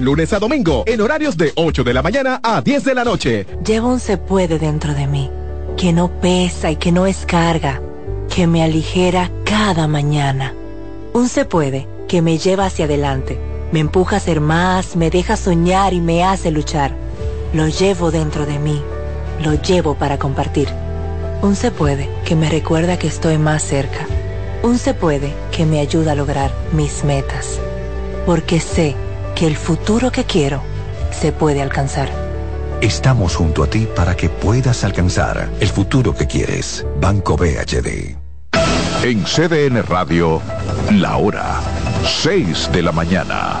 lunes a domingo, en horarios de 8 de la mañana a 10 de la noche. Llevo un se puede dentro de mí, que no pesa y que no es carga, que me aligera cada mañana. Un se puede que me lleva hacia adelante, me empuja a ser más, me deja soñar y me hace luchar. Lo llevo dentro de mí, lo llevo para compartir. Un se puede que me recuerda que estoy más cerca. Un se puede que me ayuda a lograr mis metas. Porque sé que el futuro que quiero se puede alcanzar. Estamos junto a ti para que puedas alcanzar el futuro que quieres. Banco BHD. En CDN Radio, la hora 6 de la mañana.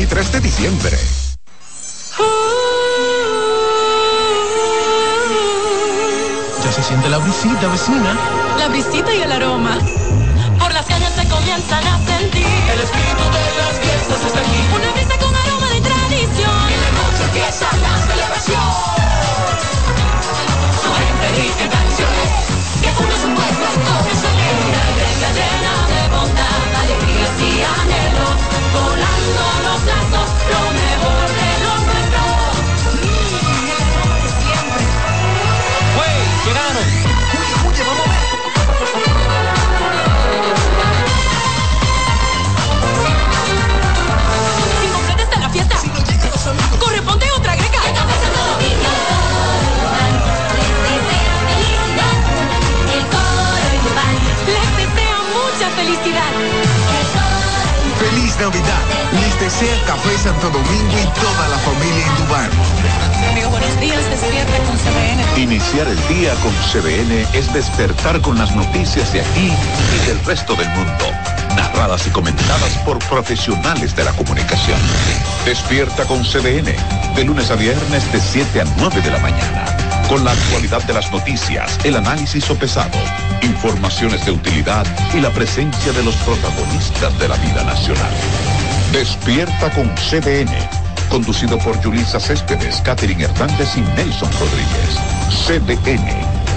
23 de diciembre. Ya se siente la brisita, vecina. La brisita y el aroma. Por las calles se comienzan a sentir. El espíritu de las fiestas está aquí. Una brisa con aroma de tradición. Y la noche empieza la celebración. Su gente rica en tradiciones. Que une su pueblo con el sonido. Una iglesia llena de bondad, alegrías y anhelos. Volando los lazos, lo mejor de lo nuestro. ¡Wey! ¡Llegaron! ¡Oye, oye, vamos a ver! La fiesta, Si no llegan los amigos. corresponde otra greca. Felicidad. Navidad. Les desea Café Santo Domingo y toda la familia en Dubán. Amigo, buenos días, despierta con CBN. Iniciar el día con CBN es despertar con las noticias de aquí y del resto del mundo, narradas y comentadas por profesionales de la comunicación. Despierta con CBN, de lunes a viernes de 7 a 9 de la mañana, con la actualidad de las noticias, el análisis sopesado, informaciones de utilidad y la presencia de los protagonistas de la vida nacional. Despierta con CBN conducido por Yulisa Céspedes, Catherine Hernández y Nelson Rodríguez. CDN,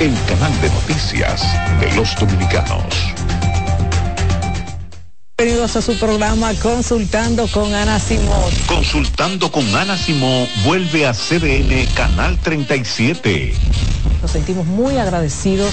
el canal de noticias de los dominicanos. Bienvenidos a su programa Consultando con Ana Simón. Consultando con Ana Simó vuelve a CDN Canal 37. Nos sentimos muy agradecidos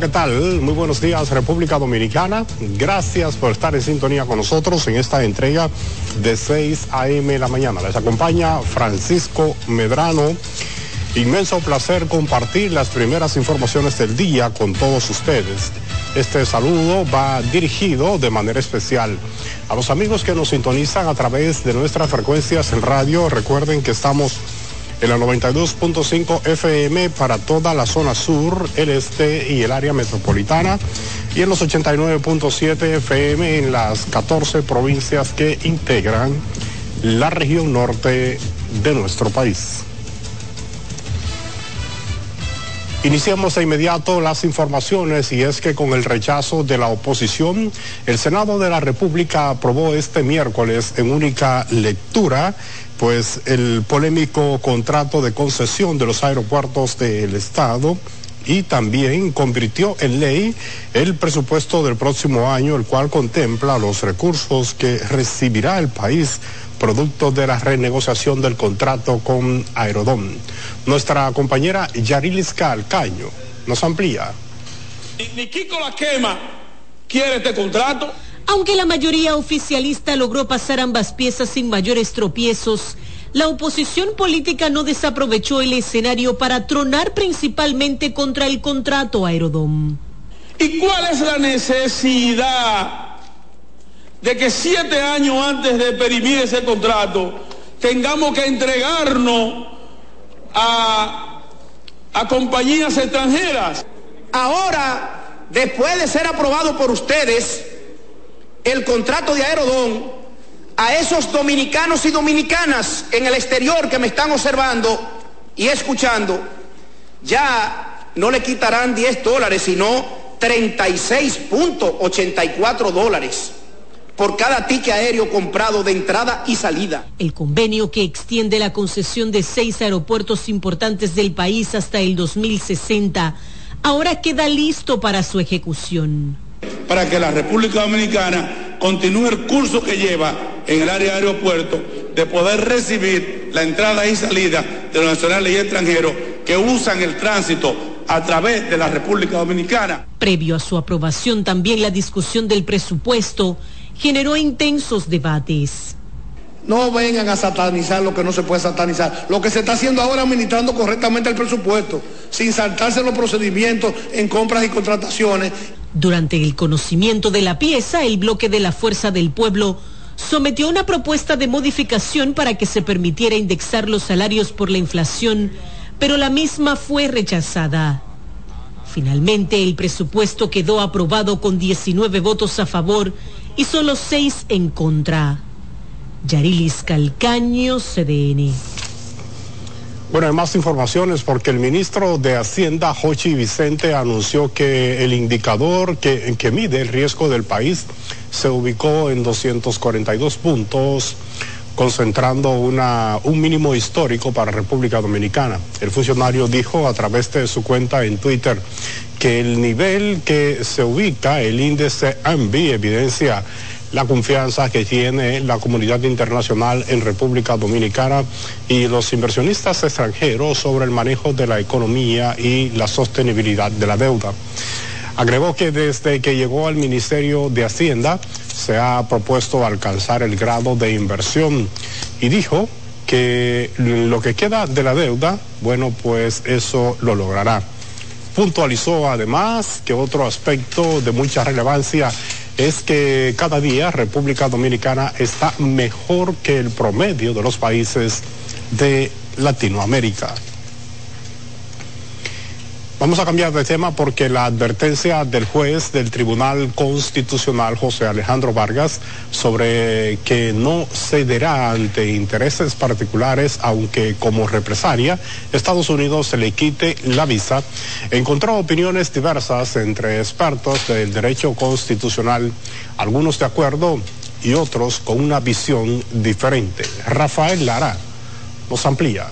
¿Qué tal? Muy buenos días, República Dominicana. Gracias por estar en sintonía con nosotros en esta entrega de 6 a.m. la mañana. Les acompaña Francisco Medrano. Inmenso placer compartir las primeras informaciones del día con todos ustedes. Este saludo va dirigido de manera especial a los amigos que nos sintonizan a través de nuestras frecuencias en radio. Recuerden que estamos en la 92.5 FM para toda la zona sur, el este y el área metropolitana y en los 89.7 FM en las 14 provincias que integran la región norte de nuestro país. Iniciamos de inmediato las informaciones y es que con el rechazo de la oposición, el Senado de la República aprobó este miércoles en única lectura pues el polémico contrato de concesión de los aeropuertos del Estado y también convirtió en ley el presupuesto del próximo año, el cual contempla los recursos que recibirá el país producto de la renegociación del contrato con Aerodón. Nuestra compañera Yarilis Calcaño nos amplía. Ni Kiko la quema quiere este contrato. Aunque la mayoría oficialista logró pasar ambas piezas sin mayores tropiezos, la oposición política no desaprovechó el escenario para tronar principalmente contra el contrato Aerodom. ¿Y cuál es la necesidad de que siete años antes de perimir ese contrato tengamos que entregarnos a, a compañías extranjeras? Ahora, después de ser aprobado por ustedes, el contrato de Aerodón a esos dominicanos y dominicanas en el exterior que me están observando y escuchando, ya no le quitarán 10 dólares, sino 36.84 dólares por cada ticket aéreo comprado de entrada y salida. El convenio que extiende la concesión de seis aeropuertos importantes del país hasta el 2060 ahora queda listo para su ejecución para que la República Dominicana continúe el curso que lleva en el área de aeropuerto de poder recibir la entrada y salida de los nacionales y extranjeros que usan el tránsito a través de la República Dominicana. Previo a su aprobación, también la discusión del presupuesto generó intensos debates. No vengan a satanizar lo que no se puede satanizar. Lo que se está haciendo ahora administrando correctamente el presupuesto, sin saltarse los procedimientos en compras y contrataciones. Durante el conocimiento de la pieza, el bloque de la Fuerza del Pueblo sometió una propuesta de modificación para que se permitiera indexar los salarios por la inflación, pero la misma fue rechazada. Finalmente, el presupuesto quedó aprobado con 19 votos a favor y solo 6 en contra. Yarilis Calcaño, CDN. Bueno, hay más informaciones porque el ministro de Hacienda, Jochi Vicente, anunció que el indicador que, mide el riesgo del país se ubicó en 242 puntos concentrando un mínimo histórico para República Dominicana. El funcionario dijo a través de su cuenta en Twitter que el nivel que se ubica, el índice AMBI, evidencia la confianza que tiene la comunidad internacional en República Dominicana y los inversionistas extranjeros sobre el manejo de la economía y la sostenibilidad de la deuda. Agregó que desde que llegó al Ministerio de Hacienda se ha propuesto alcanzar el grado de inversión y dijo que lo que queda de la deuda, bueno, pues eso lo logrará. Puntualizó además que otro aspecto de mucha relevancia es que cada día República Dominicana está mejor que el promedio de los países de Latinoamérica. Vamos a cambiar de tema porque la advertencia del juez del Tribunal Constitucional, José Alejandro Vargas, sobre que no cederá ante intereses particulares, aunque como represalia Estados Unidos se le quite la visa, encontró opiniones diversas entre expertos del derecho constitucional, algunos de acuerdo y otros con una visión diferente. Rafael Lara nos amplía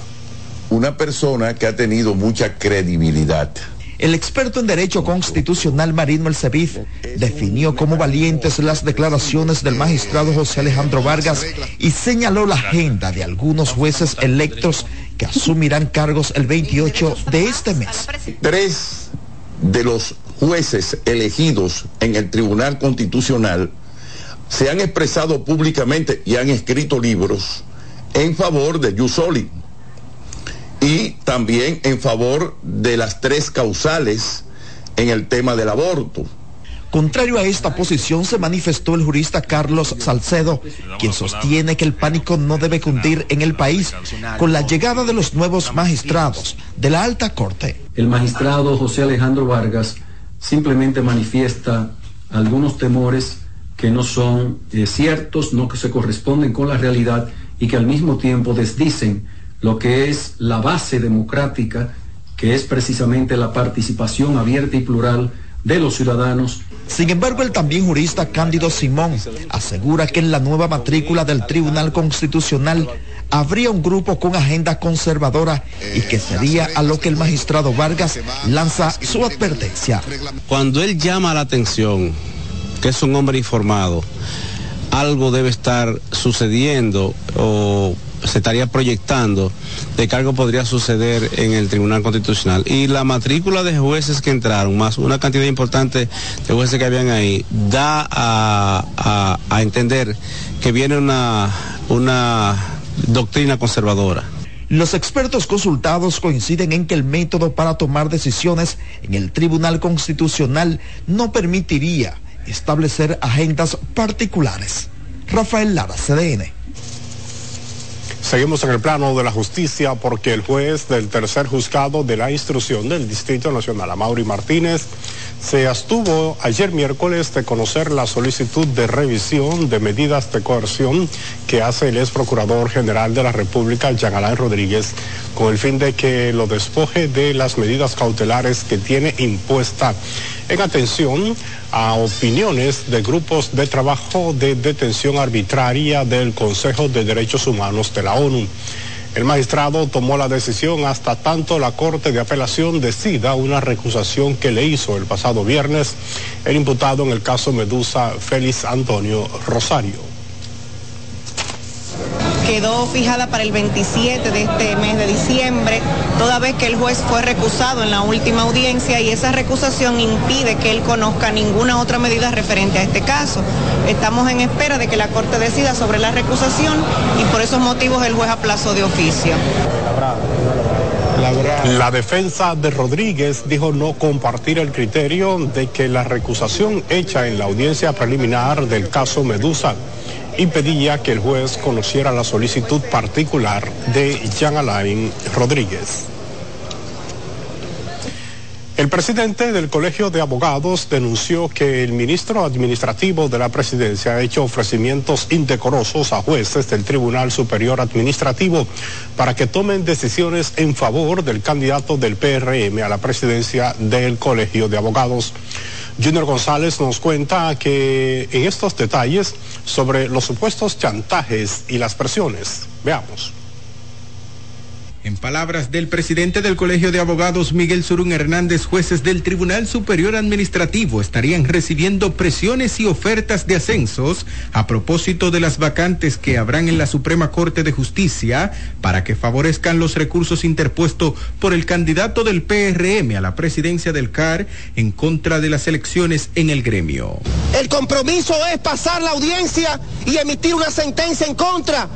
una persona que ha tenido mucha credibilidad. El experto en Derecho Constitucional Marino Elcebid definió como valientes las declaraciones del magistrado José Alejandro Vargas y señaló la agenda de algunos jueces electos que asumirán cargos el 28 de este mes. Tres de los jueces elegidos en el Tribunal Constitucional se han expresado públicamente y han escrito libros en favor de Yusoli y también en favor de las tres causales en el tema del aborto. Contrario a esta posición se manifestó el jurista Carlos Salcedo, quien sostiene que el pánico no debe cundir en el país con la llegada de los nuevos magistrados de la alta corte. El magistrado José Alejandro Vargas simplemente manifiesta algunos temores que no son eh, ciertos, no que se corresponden con la realidad y que al mismo tiempo desdicen lo que es la base democrática, que es precisamente la participación abierta y plural de los ciudadanos. Sin embargo, el también jurista Cándido Simón asegura que en la nueva matrícula del Tribunal Constitucional habría un grupo con agenda conservadora y que sería a lo que el magistrado Vargas lanza su advertencia. Cuando él llama la atención, que es un hombre informado, algo debe estar sucediendo o se estaría proyectando de que algo podría suceder en el Tribunal Constitucional. Y la matrícula de jueces que entraron, más una cantidad importante de jueces que habían ahí, da a, a, entender que viene una, una doctrina conservadora. Los expertos consultados coinciden en que el método para tomar decisiones en el Tribunal Constitucional no permitiría establecer agendas particulares. Rafael Lara, CDN. Seguimos en el plano de la justicia porque el juez del tercer juzgado de la instrucción del Distrito Nacional, Amaury Martínez, se abstuvo ayer miércoles de conocer la solicitud de revisión de medidas de coerción que hace el ex procurador general de la República, Jean Alain Rodríguez, con el fin de que lo despoje de las medidas cautelares que tiene impuesta en atención a opiniones de grupos de trabajo de detención arbitraria del Consejo de Derechos Humanos de la ONU. El magistrado tomó la decisión hasta tanto la Corte de Apelación decida una recusación que le hizo el pasado viernes el imputado en el caso Medusa Félix Antonio Rosario quedó fijada para el 27 de este mes de diciembre, toda vez que el juez fue recusado en la última audiencia y esa recusación impide que él conozca ninguna otra medida referente a este caso. Estamos en espera de que la Corte decida sobre la recusación y por esos motivos el juez aplazó de oficio. La defensa de Rodríguez dijo no compartir el criterio de que la recusación hecha en la audiencia preliminar del caso Medusa impedía que el juez conociera la solicitud particular de Jean Alain Rodríguez. El presidente del Colegio de Abogados denunció que el ministro administrativo de la presidencia ha hecho ofrecimientos indecorosos a jueces del Tribunal Superior Administrativo para que tomen decisiones en favor del candidato del PRM a la presidencia del Colegio de Abogados. Junior González nos cuenta que en estos detalles sobre los supuestos chantajes y las presiones. Veamos. En palabras del presidente del Colegio de Abogados, Miguel Surún Hernández, jueces del Tribunal Superior Administrativo estarían recibiendo presiones y ofertas de ascensos a propósito de las vacantes que habrán en la Suprema Corte de Justicia para que favorezcan los recursos interpuestos por el candidato del PRM a la presidencia del CAR en contra de las elecciones en el gremio. El compromiso es pasar la audiencia y emitir una sentencia en contra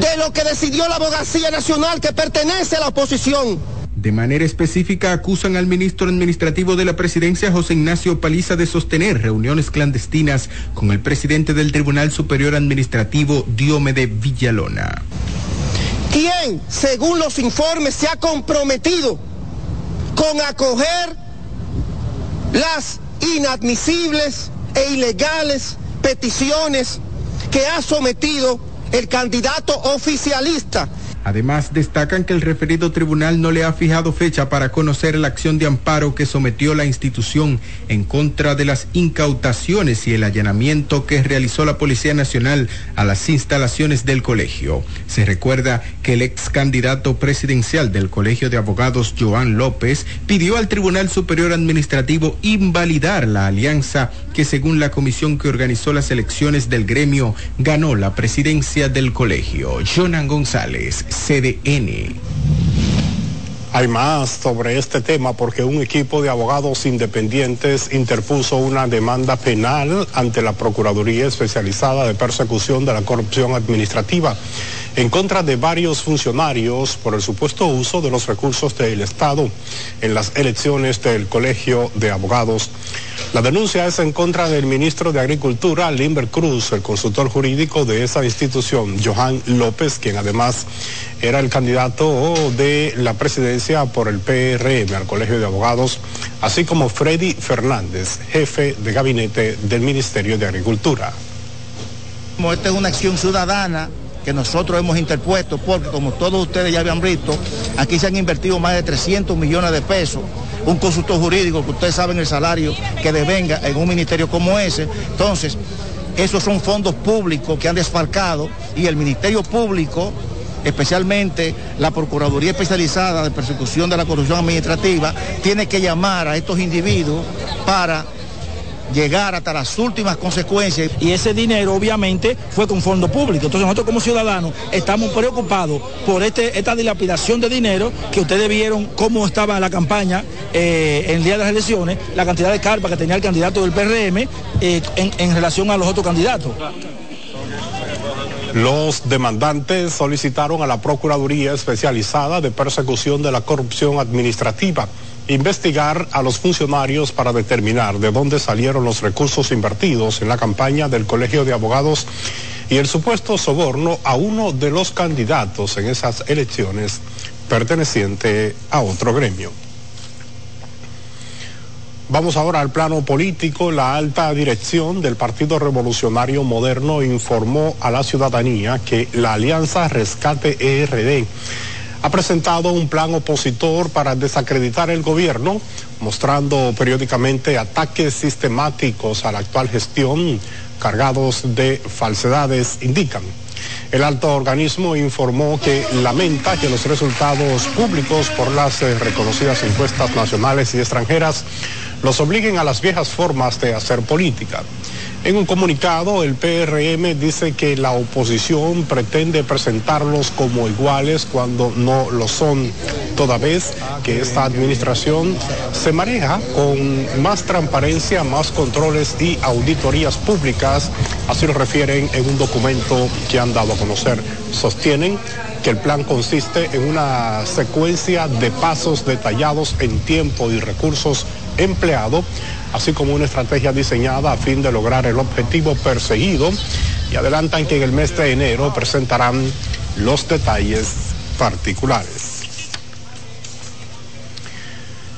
de lo que decidió la abogacía nacional que pertenece a la oposición. De manera específica acusan al ministro administrativo de la presidencia, José Ignacio Paliza, de sostener reuniones clandestinas con el presidente del Tribunal Superior Administrativo, Diomede Villalona. ¿Quién, según los informes, se ha comprometido con acoger las inadmisibles e ilegales peticiones que ha sometido el candidato oficialista Además, destacan que el referido tribunal no le ha fijado fecha para conocer la acción de amparo que sometió la institución en contra de las incautaciones y el allanamiento que realizó la Policía Nacional a las instalaciones del colegio. Se recuerda que el ex candidato presidencial del Colegio de Abogados, Joan López, pidió al Tribunal Superior Administrativo invalidar la alianza que según la comisión que organizó las elecciones del gremio ganó la presidencia del colegio. Jonan González, CDN. Hay más sobre este tema porque un equipo de abogados independientes interpuso una demanda penal ante la Procuraduría Especializada de Persecución de la Corrupción Administrativa en contra de varios funcionarios por el supuesto uso de los recursos del Estado en las elecciones del Colegio de Abogados. La denuncia es en contra del ministro de Agricultura, Limber Cruz, el consultor jurídico de esa institución, Johan López, quien además era el candidato de la presidencia por el PRM al Colegio de Abogados, así como Freddy Fernández, jefe de gabinete del Ministerio de Agricultura. Como esta es una acción ciudadana que nosotros hemos interpuesto, porque como todos ustedes ya habían visto, aquí se han invertido más de 300 millones de pesos. Un consultor jurídico, que ustedes saben el salario que devenga en un ministerio como ese. Entonces, esos son fondos públicos que han desfalcado y el Ministerio Público especialmente la Procuraduría Especializada de Persecución de la Corrupción Administrativa, tiene que llamar a estos individuos para llegar hasta las últimas consecuencias. Y ese dinero obviamente fue con fondo público. Entonces nosotros como ciudadanos estamos preocupados por este, esta dilapidación de dinero que ustedes vieron cómo estaba la campaña eh, en el día de las elecciones, la cantidad de carpas que tenía el candidato del PRM eh, en, en relación a los otros candidatos. Los demandantes solicitaron a la Procuraduría Especializada de Persecución de la Corrupción Administrativa investigar a los funcionarios para determinar de dónde salieron los recursos invertidos en la campaña del Colegio de Abogados y el supuesto soborno a uno de los candidatos en esas elecciones perteneciente a otro gremio. Vamos ahora al plano político. La alta dirección del Partido Revolucionario Moderno informó a la ciudadanía que la Alianza Rescate ERD ha presentado un plan opositor para desacreditar el gobierno, mostrando periódicamente ataques sistemáticos a la actual gestión cargados de falsedades, indican. El alto organismo informó que lamenta que los resultados públicos por las eh, reconocidas encuestas nacionales y extranjeras los obliguen a las viejas formas de hacer política. En un comunicado, el PRM dice que la oposición pretende presentarlos como iguales cuando no lo son, toda vez que esta administración se maneja con más transparencia, más controles y auditorías públicas, así lo refieren en un documento que han dado a conocer. Sostienen que el plan consiste en una secuencia de pasos detallados en tiempo y recursos empleados así como una estrategia diseñada a fin de lograr el objetivo perseguido y adelantan que en el mes de enero presentarán los detalles particulares.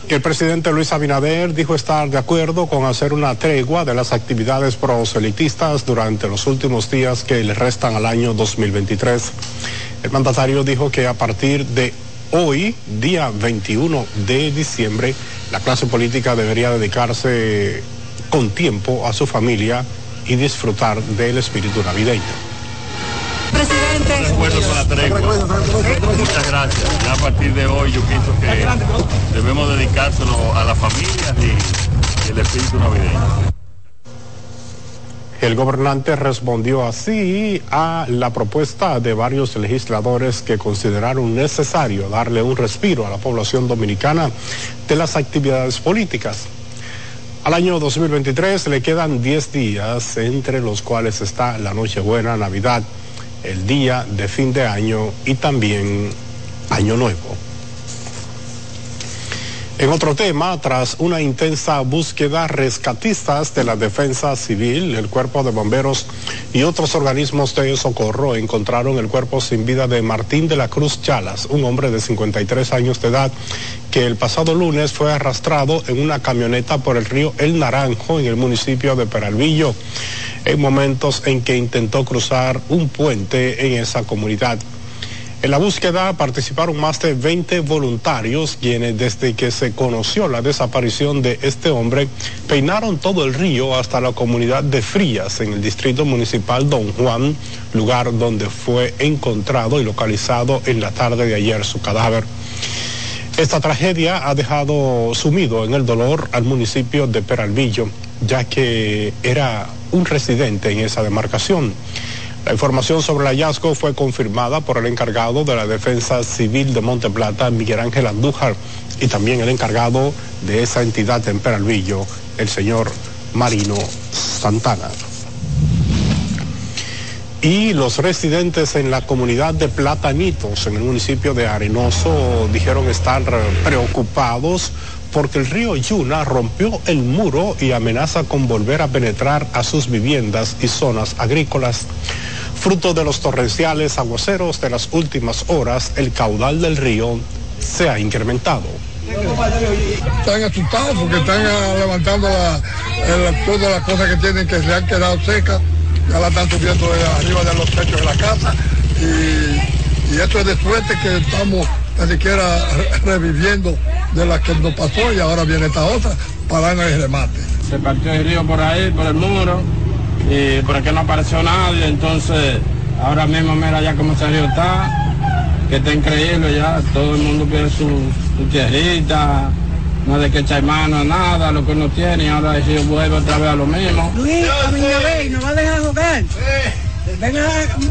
El presidente Luis Abinader dijo estar de acuerdo con hacer una tregua de las actividades proselitistas durante los últimos días que le restan al año 2023. El mandatario dijo que a partir de hoy, día 21 de diciembre, la clase política debería dedicarse con tiempo a su familia y disfrutar del espíritu navideño. Presidente. Recuerdo con la tregua. Muchas gracias. Ya a partir de hoy yo pienso que debemos dedicárselo a las familias y, y el espíritu navideño. El gobernante respondió así a la propuesta de varios legisladores que consideraron necesario darle un respiro a la población dominicana de las actividades políticas. Al año 2023 le quedan 10 días, entre los cuales está la Nochebuena, Navidad, el día de fin de año y también Año Nuevo. En otro tema, tras una intensa búsqueda, rescatistas de la Defensa Civil, el Cuerpo de Bomberos y otros organismos de socorro encontraron el cuerpo sin vida de Martín de la Cruz Chalas, un hombre de 53 años de edad que el pasado lunes fue arrastrado en una camioneta por el río El Naranjo en el municipio de Peralvillo, en momentos en que intentó cruzar un puente en esa comunidad. En la búsqueda participaron más de 20 voluntarios quienes desde que se conoció la desaparición de este hombre peinaron todo el río hasta la comunidad de Frías en el distrito municipal Don Juan, lugar donde fue encontrado y localizado en la tarde de ayer su cadáver. Esta tragedia ha dejado sumido en el dolor al municipio de Peralvillo, ya que era un residente en esa demarcación. La información sobre el hallazgo fue confirmada por el encargado de la Defensa Civil de Monte Plata, Miguel Ángel Andújar, y también el encargado de esa entidad en Peralvillo, el señor Marino Santana. Y los residentes en la comunidad de Platanitos, en el municipio de Arenoso, dijeron estar preocupados porque el río Yuna rompió el muro y amenaza con volver a penetrar a sus viviendas y zonas agrícolas. Fruto de los torrenciales aguaceros de las últimas horas, el caudal del río se ha incrementado. Están asustados porque están ah, levantando la, el- todas las cosas que tienen que se han quedado secas, ya la están subiendo de arriba de los techos de la casa y, y esto es de suerte que estamos ni siquiera re- reviviendo de la que nos pasó y ahora viene esta otra para darnos el remate. se partió el río por ahí, por el muro, y por aquí no apareció nadie, entonces ahora mismo mira ya cómo ese río está, que está increíble ya, todo el mundo pide su, su tierrita, no hay de que echar mano, nada, lo que uno tiene, y ahora el río vuelve otra vez a lo mismo. Luis, a mi vez, ¿no va a dejar jugar? Venga,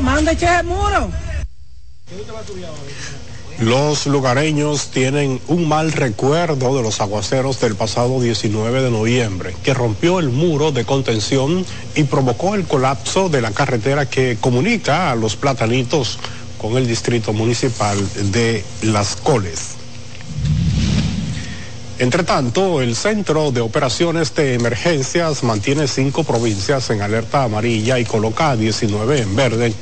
manda echar el muro. Los lugareños tienen un mal recuerdo de los aguaceros del pasado 19 de noviembre, que rompió el muro de contención y provocó el colapso de la carretera que comunica a los platanitos con el distrito municipal de Las Coles. Entre tanto, el Centro de Operaciones de Emergencias mantiene cinco provincias en alerta amarilla y coloca a 19 en verde,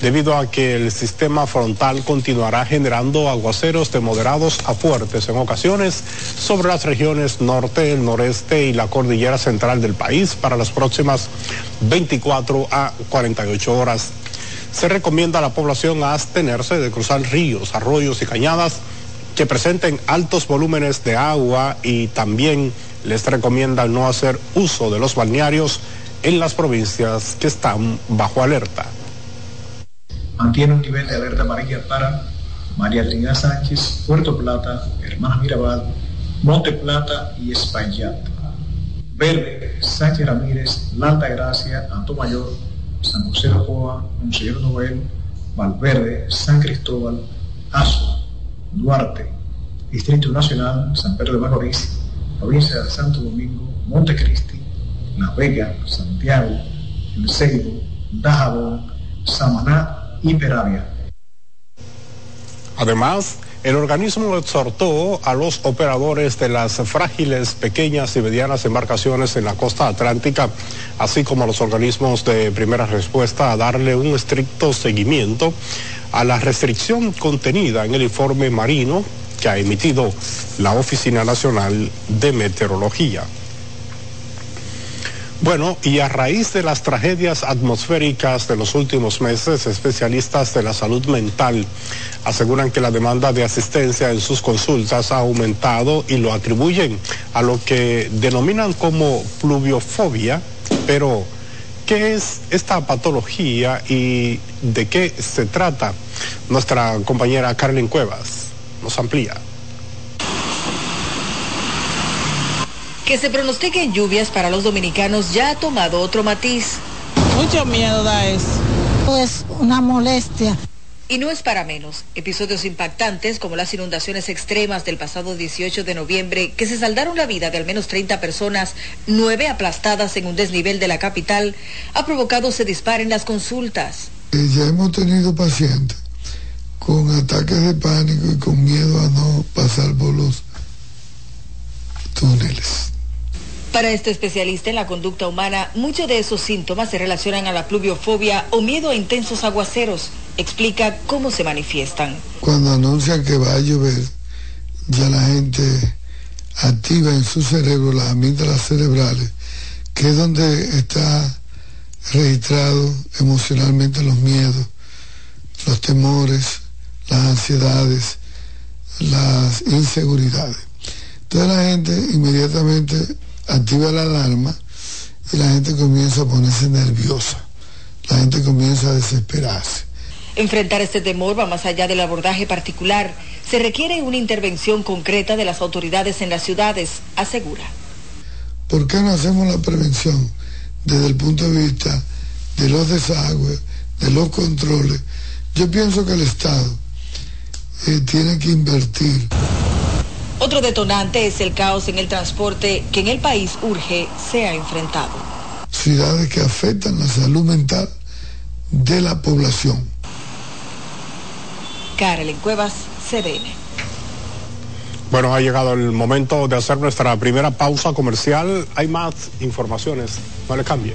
debido a que el sistema frontal continuará generando aguaceros de moderados a fuertes en ocasiones sobre las regiones norte, el noreste y la cordillera central del país para las próximas 24 a 48 horas. Se recomienda a la población abstenerse de cruzar ríos, arroyos y cañadas que presenten altos volúmenes de agua y también les recomienda no hacer uso de los balnearios en las provincias que están bajo alerta. mantiene un nivel de alerta amarilla para María Trinidad Sánchez, Puerto Plata, Hermanas Mirabal, Monte Plata y Espaillat. Verde, Sánchez Ramírez, La Alta Gracia, Mayor, San José de Joa, Monseñor Noel, Valverde, San Cristóbal, Azo, Duarte, Distrito Nacional, San Pedro de Macorís, Provincia de Santo Domingo, Montecristi, La Vega, Santiago, El Ceibo, Dajabón, Samaná y Peravia. Además, el organismo exhortó a los operadores de las frágiles, pequeñas y medianas embarcaciones en la costa atlántica, así como a los organismos de primera respuesta, a darle un estricto seguimiento a la restricción contenida en el informe marino que ha emitido la Oficina Nacional de Meteorología. Bueno, y a raíz de las tragedias atmosféricas de los últimos meses, especialistas de la salud mental aseguran que la demanda de asistencia en sus consultas ha aumentado y lo atribuyen a lo que denominan como pluviofobia, pero ¿qué es esta patología y de qué se trata? Nuestra compañera Carmen Cuevas nos amplía. Que se pronostiquen lluvias para los dominicanos ya ha tomado otro matiz. Mucho miedo da eso. Es una molestia. Y no es para menos. Episodios impactantes como las inundaciones extremas del pasado 18 de noviembre que se saldaron la vida de al menos 30 personas, nueve aplastadas en un desnivel de la capital, ha provocado se disparen las consultas. Ya hemos tenido pacientes con ataques de pánico y con miedo a no pasar por los túneles. Para este especialista en la conducta humana, muchos de esos síntomas se relacionan a la pluviofobia o miedo a intensos aguaceros. Explica cómo se manifiestan. Cuando anuncian que va a llover, ya la gente activa en su cerebro las amígdalas cerebrales, que es donde está registrado emocionalmente los miedos, los temores, las ansiedades, las inseguridades. Entonces la gente inmediatamente activa la alarma y la gente comienza a ponerse nerviosa, la gente comienza a desesperarse. Enfrentar este temor va más allá del abordaje particular. Se requiere una intervención concreta de las autoridades en las ciudades, asegura. ¿Por qué no hacemos la prevención desde el punto de vista de los desagües, de los controles, yo pienso que el Estado eh, tiene que invertir. Otro detonante es el caos en el transporte que en el país urge sea enfrentado. Ciudades que afectan la salud mental de la población. Carolyn Cuevas, CDN. Bueno, ha llegado el momento de hacer nuestra primera pausa comercial. Hay más informaciones. No le cambie.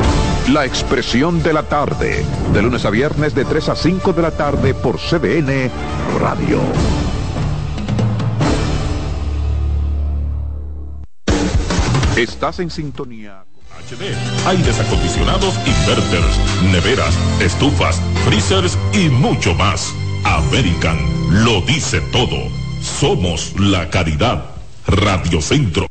La expresión de la tarde, de lunes a viernes de 3 a 5 de la tarde por CBN Radio. Estás en sintonía. HD, aires acondicionados, inverters, neveras, estufas, freezers y mucho más. American lo dice todo. Somos la caridad. Radio Centro.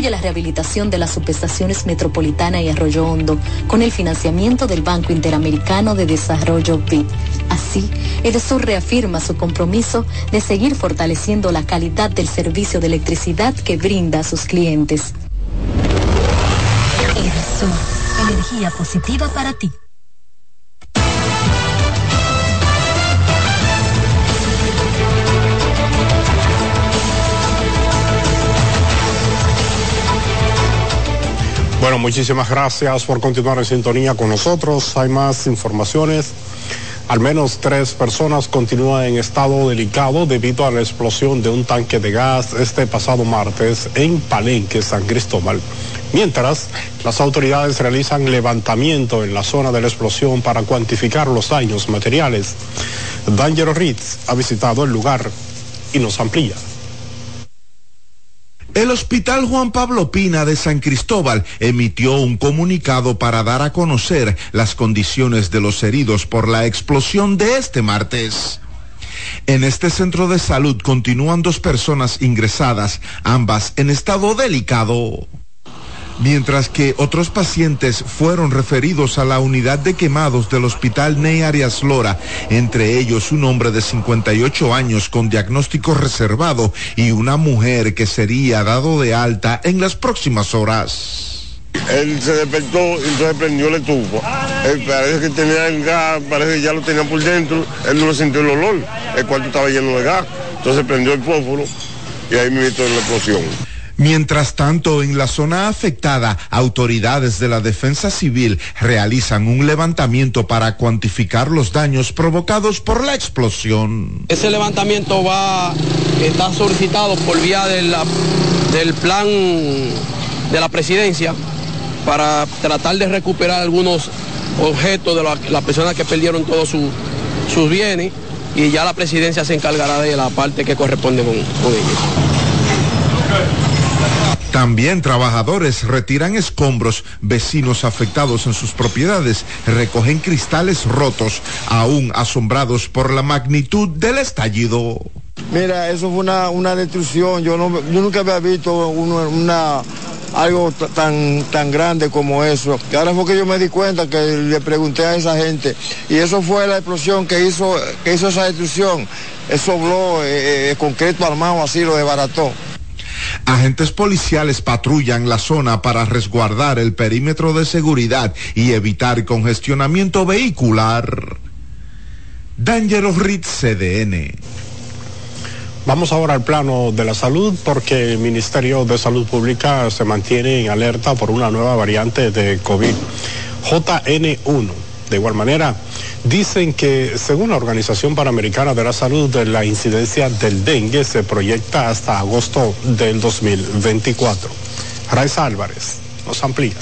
la rehabilitación de las subestaciones Metropolitana y Arroyo Hondo con el financiamiento del Banco Interamericano de Desarrollo BID. Así, Edesur reafirma su compromiso de seguir fortaleciendo la calidad del servicio de electricidad que brinda a sus clientes. Edesur, energía positiva para ti. Bueno, muchísimas gracias por continuar en sintonía con nosotros. Hay más informaciones. Al menos tres personas continúan en estado delicado debido a la explosión de un tanque de gas este pasado martes en Palenque, San Cristóbal. Mientras, las autoridades realizan levantamiento en la zona de la explosión para cuantificar los daños materiales. Danger Ritz ha visitado el lugar y nos amplía. El Hospital Juan Pablo Pina de San Cristóbal emitió un comunicado para dar a conocer las condiciones de los heridos por la explosión de este martes. En este centro de salud continúan dos personas ingresadas, ambas en estado delicado mientras que otros pacientes fueron referidos a la unidad de quemados del Hospital Ney Arias Lora, entre ellos un hombre de 58 años con diagnóstico reservado y una mujer que sería dado de alta en las próximas horas. Él se despertó y entonces prendió el estufa. Él parece que tenía el gas, parece que ya lo tenía por dentro. Él no sintió el olor. El cuarto estaba lleno de gas. Entonces prendió el fósforo y ahí me en la explosión. Mientras tanto, en la zona afectada, autoridades de la defensa civil realizan un levantamiento para cuantificar los daños provocados por la explosión. Ese levantamiento va, está solicitado por vía del plan de la presidencia para tratar de recuperar algunos objetos de la- las personas que perdieron todos su- sus bienes y ya la presidencia se encargará de la parte que corresponde con ellos. También trabajadores retiran escombros, vecinos afectados en sus propiedades recogen cristales rotos, aún asombrados por la magnitud del estallido. Mira, eso fue una, una destrucción. Yo, no, yo nunca había visto algo tan, tan grande como eso. Y ahora fue que yo me di cuenta que le pregunté a esa gente. Y eso fue la explosión que hizo, que hizo esa destrucción. Eso bló, eh, eh, concreto armado así lo desbarató. Agentes policiales patrullan la zona para resguardar el perímetro de seguridad y evitar congestionamiento vehicular. Dangerous Ritz CDN. Vamos ahora al plano de la salud porque el Ministerio de Salud Pública se mantiene en alerta por una nueva variante de COVID, JN1. De igual manera, dicen que según la Organización Panamericana de la Salud, la incidencia del dengue se proyecta hasta agosto del 2024. Raiza Álvarez nos amplía.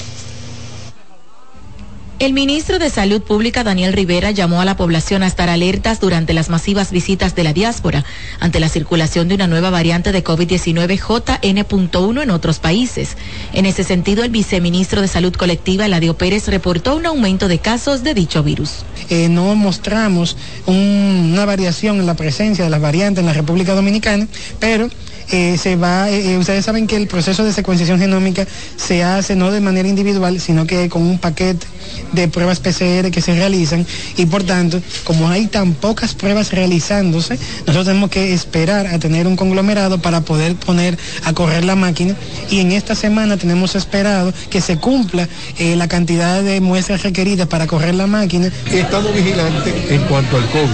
El ministro de Salud Pública, Daniel Rivera, llamó a la población a estar alertas durante las masivas visitas de la diáspora ante la circulación de una nueva variante de COVID-19 JN.1 en otros países. En ese sentido, el viceministro de Salud Colectiva, Eladio Pérez, reportó un aumento de casos de dicho virus. eh, no mostramos un- una variación en la presencia de las variantes en la República Dominicana, pero eh, se va, eh, eh, ustedes saben que el proceso de secuenciación genómica se hace no de manera individual, sino que con un paquete de pruebas PCR que se realizan y por tanto, como hay tan pocas pruebas realizándose, nosotros tenemos que esperar a tener un conglomerado para poder poner a correr la máquina y en esta semana tenemos esperado que se cumpla la cantidad de muestras requeridas para correr la máquina. Estamos vigilantes en cuanto al COVID.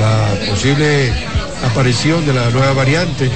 La posible aparición de la nueva variante,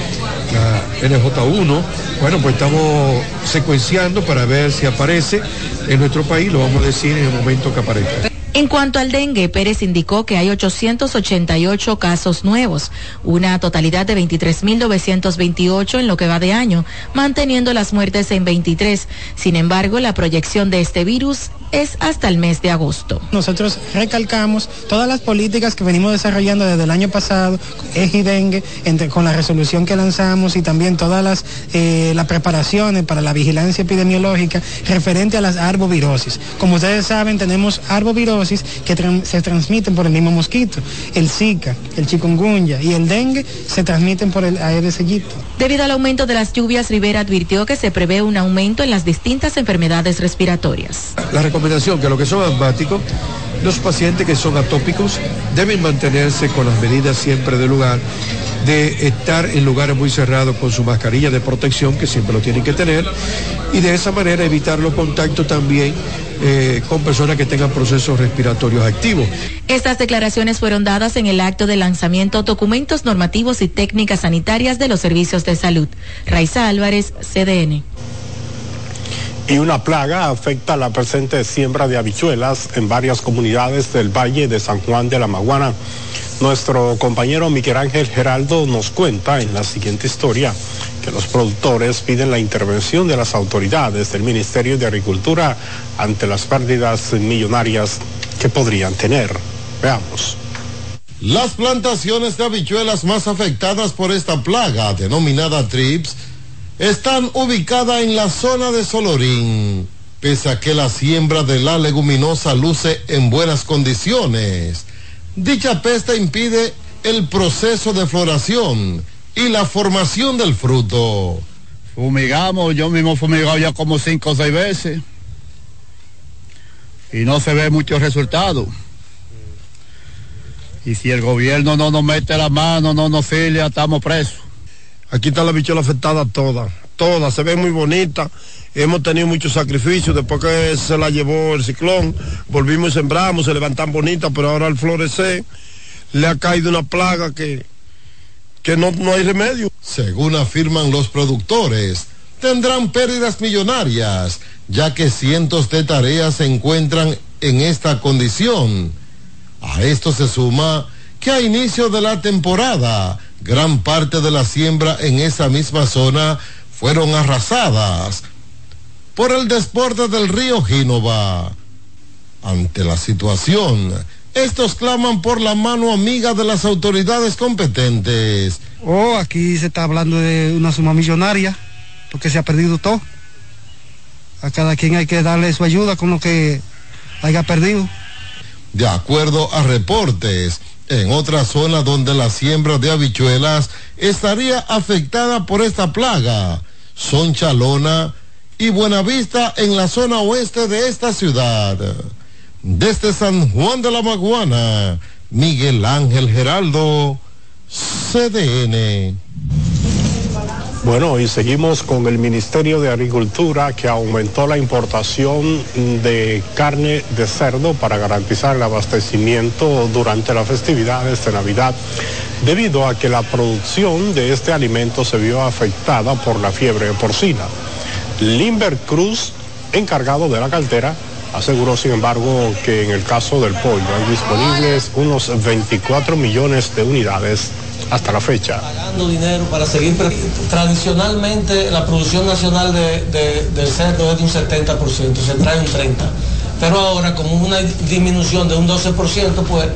la NJ1, bueno, pues estamos secuenciando para ver si aparece en nuestro país, lo vamos a decir en el momento que aparezca. En cuanto al dengue, Pérez indicó que hay 888 casos nuevos, una totalidad de 23.928 en lo que va de año, manteniendo las muertes en 23. Sin embargo, la proyección de este virus es hasta el mes de agosto. Nosotros recalcamos todas las políticas que venimos desarrollando desde el año pasado, EJI Dengue, entre- con la resolución que lanzamos y también todas las, eh, las preparaciones para la vigilancia epidemiológica referente a las arbovirosis. Como ustedes saben, tenemos arbovirosis que se transmiten por el mismo mosquito. El Zika, el chikungunya y el dengue se transmiten por el Aedes aegypti. Debido al aumento de las lluvias, Rivera advirtió que se prevé un aumento en las distintas enfermedades respiratorias. La recomendación que los que son asmáticos, los pacientes que son atópicos deben mantenerse con las medidas siempre del lugar, de estar en lugares muy cerrados con su mascarilla de protección, que siempre lo tienen que tener, y de esa manera evitar los contactos también eh, con personas que tengan procesos respiratorios activos. Estas declaraciones fueron dadas en el acto de lanzamiento Documentos Normativos y Técnicas Sanitarias de los Servicios de Salud. Raiza Álvarez, CDN. Y una plaga afecta la presente siembra de habichuelas en varias comunidades del Valle de San Juan de la Maguana. Nuestro compañero Miguel Ángel Geraldo nos cuenta en la siguiente historia que los productores piden la intervención de las autoridades del Ministerio de Agricultura ante las pérdidas millonarias que podrían tener. Veamos. Las plantaciones de habichuelas más afectadas por esta plaga, denominada TRIPS, están ubicadas en la zona de Solorín, pese a que la siembra de la leguminosa luce en buenas condiciones. Dicha peste impide el proceso de floración y la formación del fruto. Fumigamos, yo mismo fumigado ya como cinco o seis veces. Y no se ve mucho resultado. Y si el gobierno no nos mete la mano, no nos filia, estamos presos. Aquí está la bichola afectada toda, toda, se ve muy bonita. Hemos tenido muchos sacrificios después que se la llevó el ciclón. Volvimos y sembramos, se levantan bonitas, pero ahora al florecer le ha caído una plaga que que no, no hay remedio. Según afirman los productores, tendrán pérdidas millonarias, ya que cientos de tareas se encuentran en esta condición. A esto se suma que a inicio de la temporada, gran parte de la siembra en esa misma zona fueron arrasadas por el desborde del río Gínova. Ante la situación, estos claman por la mano amiga de las autoridades competentes. Oh, aquí se está hablando de una suma millonaria, porque se ha perdido todo. A cada quien hay que darle su ayuda con lo que haya perdido. De acuerdo a reportes, en otra zona donde la siembra de habichuelas estaría afectada por esta plaga son Chalona y Buenavista en la zona oeste de esta ciudad. Desde San Juan de la Maguana, Miguel Ángel Geraldo, CDN. Bueno, y seguimos con el Ministerio de Agricultura que aumentó la importación de carne de cerdo para garantizar el abastecimiento durante las festividades de Navidad, debido a que la producción de este alimento se vio afectada por la fiebre porcina. Limber Cruz, encargado de la cartera, aseguró sin embargo que en el caso del pollo hay disponibles unos 24 millones de unidades hasta la fecha. Pagando dinero para seguir. Tradicionalmente la producción nacional de, del cerdo es de un 70%, se trae un 30%. Pero ahora como una disminución de un 12%, pues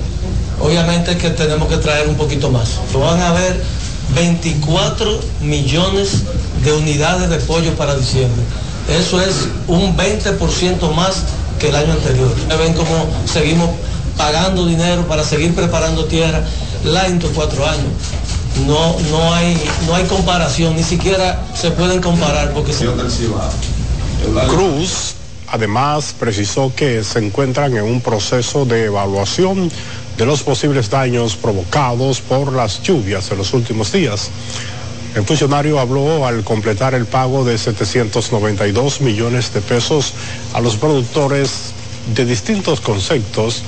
obviamente que tenemos que traer un poquito más. Van a haber 24 millones de unidades de pollo para diciembre. Eso es un 20% más que el año anterior. Ven cómo seguimos pagando dinero para seguir preparando tierra estos cuatro años. No, no, hay, no hay comparación, ni siquiera se pueden comparar porque se... Cruz además precisó que se encuentran en un proceso de evaluación de los posibles daños provocados por las lluvias en los últimos días. El funcionario habló al completar el pago de 792 millones de pesos a los productores de distintos conceptos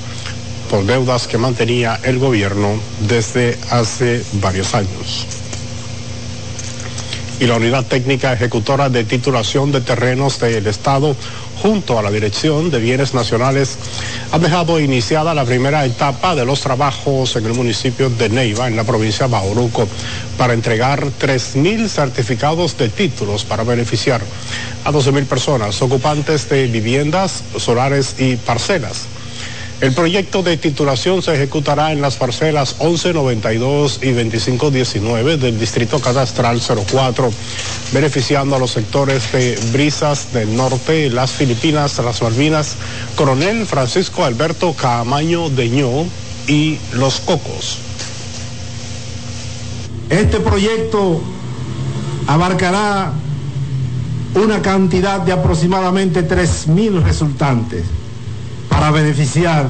por deudas que mantenía el gobierno desde hace varios años. Y la Unidad Técnica Ejecutora de Titulación de Terrenos del Estado, junto a la Dirección de Bienes Nacionales, ha dejado iniciada la primera etapa de los trabajos en el municipio de Neiva, en la provincia de Bauruco, para entregar 3.000 certificados de títulos para beneficiar a 12.000 personas ocupantes de viviendas, solares y parcelas el proyecto de titulación se ejecutará en las parcelas 1192 y 2519 del Distrito Cadastral 04, beneficiando a los sectores de Brisas del Norte, las Filipinas, las Malvinas, Coronel Francisco Alberto Camaño Deñó y Los Cocos. Este proyecto abarcará una cantidad de aproximadamente 3.000 resultantes para beneficiar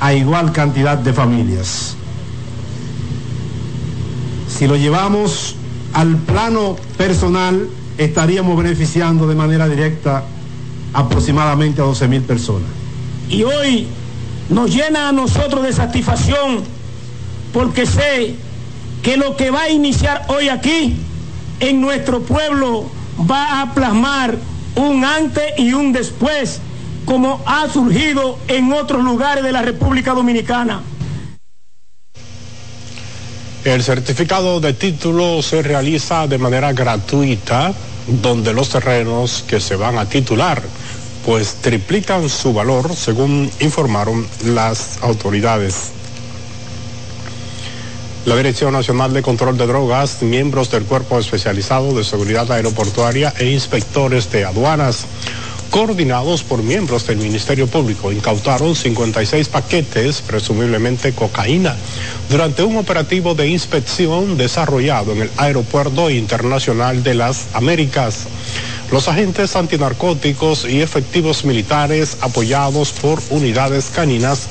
a igual cantidad de familias. Si lo llevamos al plano personal, estaríamos beneficiando de manera directa aproximadamente a 12 mil personas. Y hoy nos llena a nosotros de satisfacción porque sé que lo que va a iniciar hoy aquí en nuestro pueblo va a plasmar un antes y un después como ha surgido en otros lugares de la República Dominicana. El certificado de título se realiza de manera gratuita, donde los terrenos que se van a titular pues triplican su valor, según informaron las autoridades. La Dirección Nacional de Control de Drogas, miembros del Cuerpo Especializado de Seguridad Aeroportuaria e inspectores de aduanas coordinados por miembros del Ministerio Público, incautaron 56 paquetes, presumiblemente cocaína, durante un operativo de inspección desarrollado en el Aeropuerto Internacional de las Américas. Los agentes antinarcóticos y efectivos militares apoyados por unidades caninas,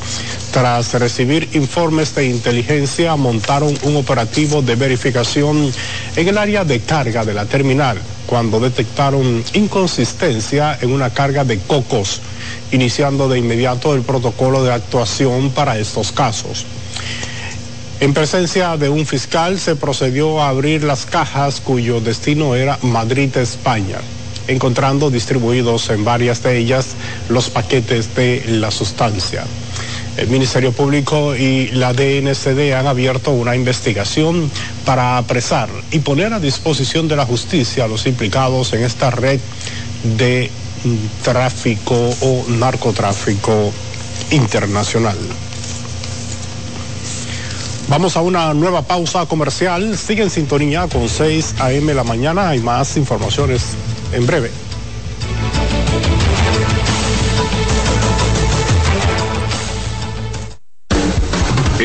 tras recibir informes de inteligencia, montaron un operativo de verificación en el área de carga de la terminal cuando detectaron inconsistencia en una carga de cocos, iniciando de inmediato el protocolo de actuación para estos casos. En presencia de un fiscal se procedió a abrir las cajas cuyo destino era Madrid, España, encontrando distribuidos en varias de ellas los paquetes de la sustancia. El Ministerio Público y la DNCD han abierto una investigación para apresar y poner a disposición de la justicia a los implicados en esta red de tráfico o narcotráfico internacional. Vamos a una nueva pausa comercial. Sigue en sintonía con 6 a.m. la mañana. Hay más informaciones en breve.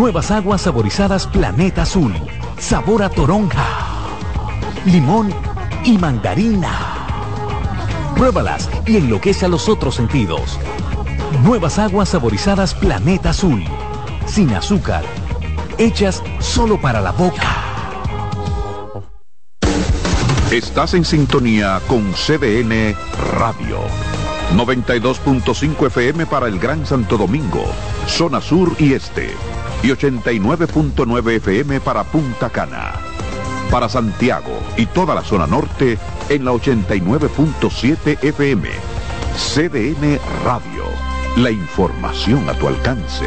Nuevas aguas saborizadas Planeta Azul. Sabor a toronja, limón y mandarina. Pruébalas y enloquece a los otros sentidos. Nuevas aguas saborizadas Planeta Azul. Sin azúcar. Hechas solo para la boca. Estás en sintonía con CDN Radio. 92.5 FM para el Gran Santo Domingo, zona sur y este. Y 89.9 FM para Punta Cana. Para Santiago y toda la zona norte en la 89.7 FM. CDN Radio. La información a tu alcance.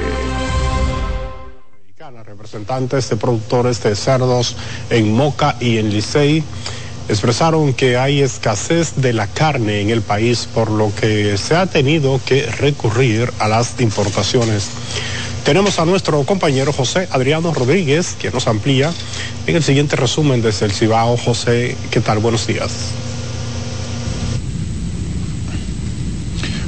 Representantes de productores de cerdos en Moca y en Licey expresaron que hay escasez de la carne en el país, por lo que se ha tenido que recurrir a las importaciones. Tenemos a nuestro compañero José Adriano Rodríguez, que nos amplía en el siguiente resumen desde el Cibao. José, ¿qué tal? Buenos días.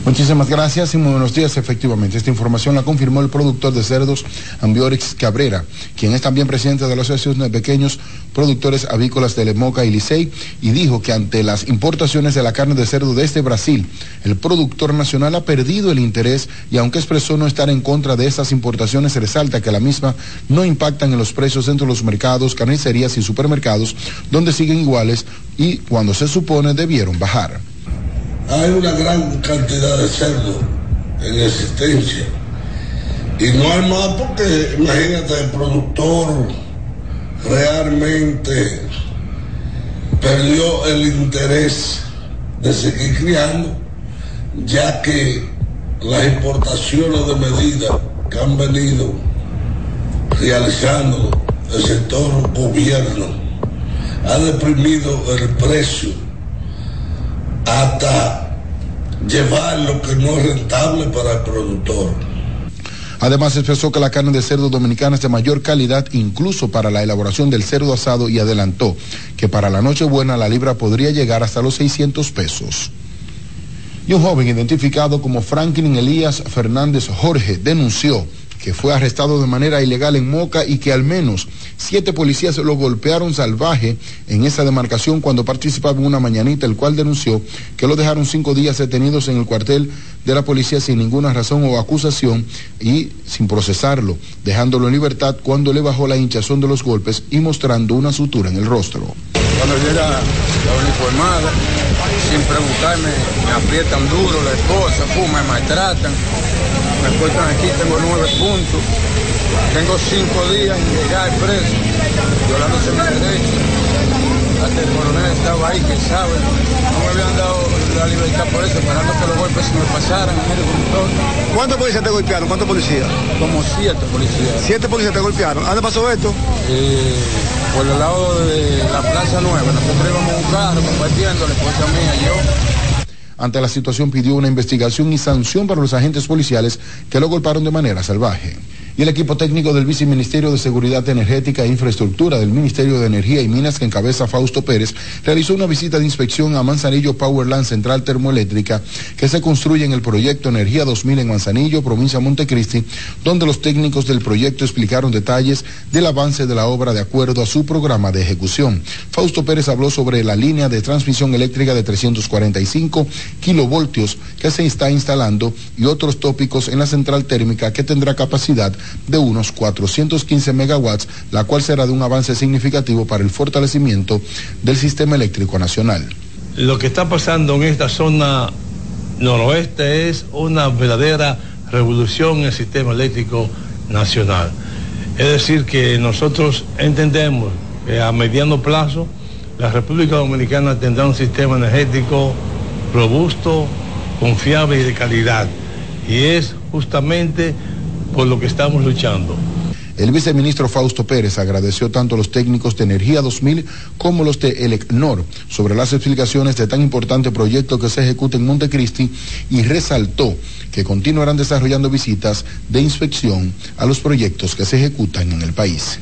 Muchísimas gracias y muy buenos días. Efectivamente, esta información la confirmó el productor de cerdos Ambiorix Cabrera, quien es también presidente de la Asociación de Pequeños Productores Avícolas de Lemoca y Licey, y dijo que ante las importaciones de la carne de cerdo desde Brasil, el productor nacional ha perdido el interés y aunque expresó no estar en contra de estas importaciones, resalta que la misma no impactan en los precios dentro de los mercados, carnicerías y supermercados, donde siguen iguales y cuando se supone debieron bajar hay una gran cantidad de cerdos en existencia. Y no hay más porque, imagínate, el productor realmente perdió el interés de seguir criando, ya que las importaciones de medida que han venido realizando el sector gobierno ha deprimido el precio hasta llevar lo que no es rentable para el productor. Además expresó que la carne de cerdo dominicana es de mayor calidad incluso para la elaboración del cerdo asado y adelantó que para la Nochebuena la libra podría llegar hasta los 600 pesos. Y un joven identificado como Franklin Elías Fernández Jorge denunció que fue arrestado de manera ilegal en Moca y que al menos Siete policías lo golpearon salvaje en esa demarcación cuando participaba en una mañanita, el cual denunció que lo dejaron cinco días detenidos en el cuartel de la policía sin ninguna razón o acusación y sin procesarlo, dejándolo en libertad cuando le bajó la hinchazón de los golpes y mostrando una sutura en el rostro. Cuando llega la uniformada, sin preguntarme, me aprietan duro la esposa, pum, me maltratan, me cortan aquí, tengo nueve puntos, tengo cinco días en llegar preso, violándose mi derecho. Hasta el coronel estaba ahí, que sabe, no me habían dado la libertad por eso, esperando que los golpes se me pasaran. ¿Cuántos policías te golpearon? ¿Cuántos policías? Como siete policías. ¿Siete policías te golpearon? ¿A ¿Dónde pasó esto? Eh, por el lado de la Plaza Nueva. Nosotros íbamos en un carro compartiendo, la esposa mía y yo. Ante la situación pidió una investigación y sanción para los agentes policiales que lo golpearon de manera salvaje. Y el equipo técnico del Viceministerio de Seguridad Energética e Infraestructura del Ministerio de Energía y Minas que encabeza Fausto Pérez realizó una visita de inspección a Manzanillo Powerland Central Termoeléctrica que se construye en el proyecto Energía 2000 en Manzanillo, provincia Montecristi, donde los técnicos del proyecto explicaron detalles del avance de la obra de acuerdo a su programa de ejecución. Fausto Pérez habló sobre la línea de transmisión eléctrica de 345 kilovoltios que se está instalando y otros tópicos en la central térmica que tendrá capacidad de unos 415 megawatts, la cual será de un avance significativo para el fortalecimiento del sistema eléctrico nacional. Lo que está pasando en esta zona noroeste es una verdadera revolución en el sistema eléctrico nacional. Es decir, que nosotros entendemos que a mediano plazo la República Dominicana tendrá un sistema energético robusto, confiable y de calidad. Y es justamente por lo que estamos luchando. El viceministro Fausto Pérez agradeció tanto a los técnicos de Energía 2000 como los de Elecnor sobre las explicaciones de tan importante proyecto que se ejecuta en Montecristi y resaltó que continuarán desarrollando visitas de inspección a los proyectos que se ejecutan en el país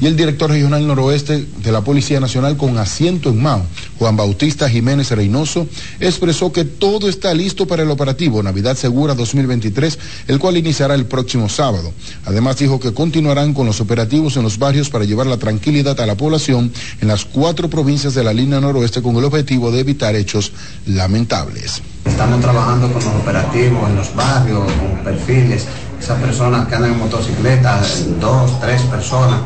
y el director regional noroeste de la Policía Nacional con asiento en Mao, Juan Bautista Jiménez Reynoso, expresó que todo está listo para el operativo Navidad Segura 2023, el cual iniciará el próximo sábado. Además dijo que continuarán con los operativos en los barrios para llevar la tranquilidad a la población en las cuatro provincias de la línea noroeste con el objetivo de evitar hechos lamentables. Estamos trabajando con los operativos en los barrios, con perfiles, esas personas que andan en motocicleta, dos, tres personas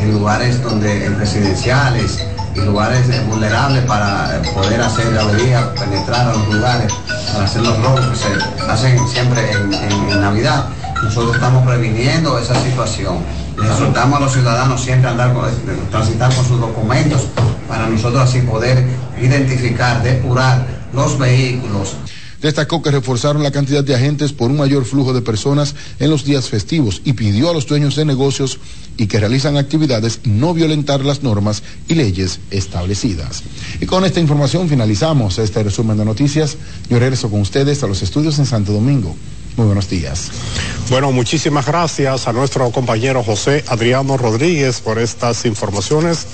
en lugares donde en residenciales y lugares vulnerables para poder hacer la avería, penetrar a los lugares, para hacer los robos que se hacen siempre en, Navidad. Nosotros estamos previniendo esa situación. Les exhortamos a los ciudadanos siempre andar con- transitar con sus documentos para nosotros así poder identificar, depurar los vehículos, Destacó que reforzaron la cantidad de agentes por un mayor flujo de personas en los días festivos y pidió a los dueños de negocios y que realizan actividades no violentar las normas y leyes establecidas. Y con esta información finalizamos este resumen de noticias. Yo regreso con ustedes a los estudios en Santo Domingo. Muy buenos días. Bueno, muchísimas gracias a nuestro compañero José Adriano Rodríguez por estas informaciones.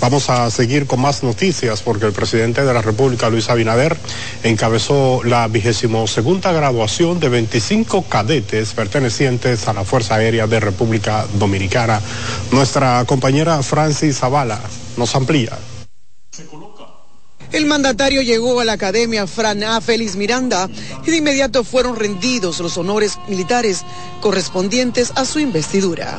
Vamos a seguir con más noticias porque el presidente de la República, Luis Abinader, encabezó la vigésimo segunda graduación de 25 cadetes pertenecientes a la Fuerza Aérea de República Dominicana. Nuestra compañera Francis Zavala nos amplía. El mandatario llegó a la Academia Fran A. Félix Miranda y de inmediato fueron rendidos los honores militares correspondientes a su investidura.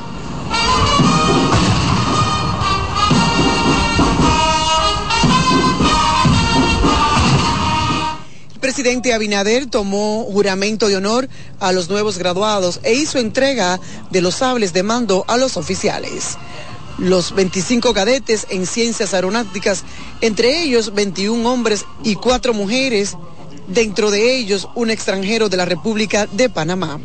El presidente Abinader tomó juramento de honor a los nuevos graduados e hizo entrega de los sables de mando a los oficiales. Los 25 cadetes en ciencias aeronáuticas, entre ellos 21 hombres y 4 mujeres, dentro de ellos un extranjero de la República de Panamá.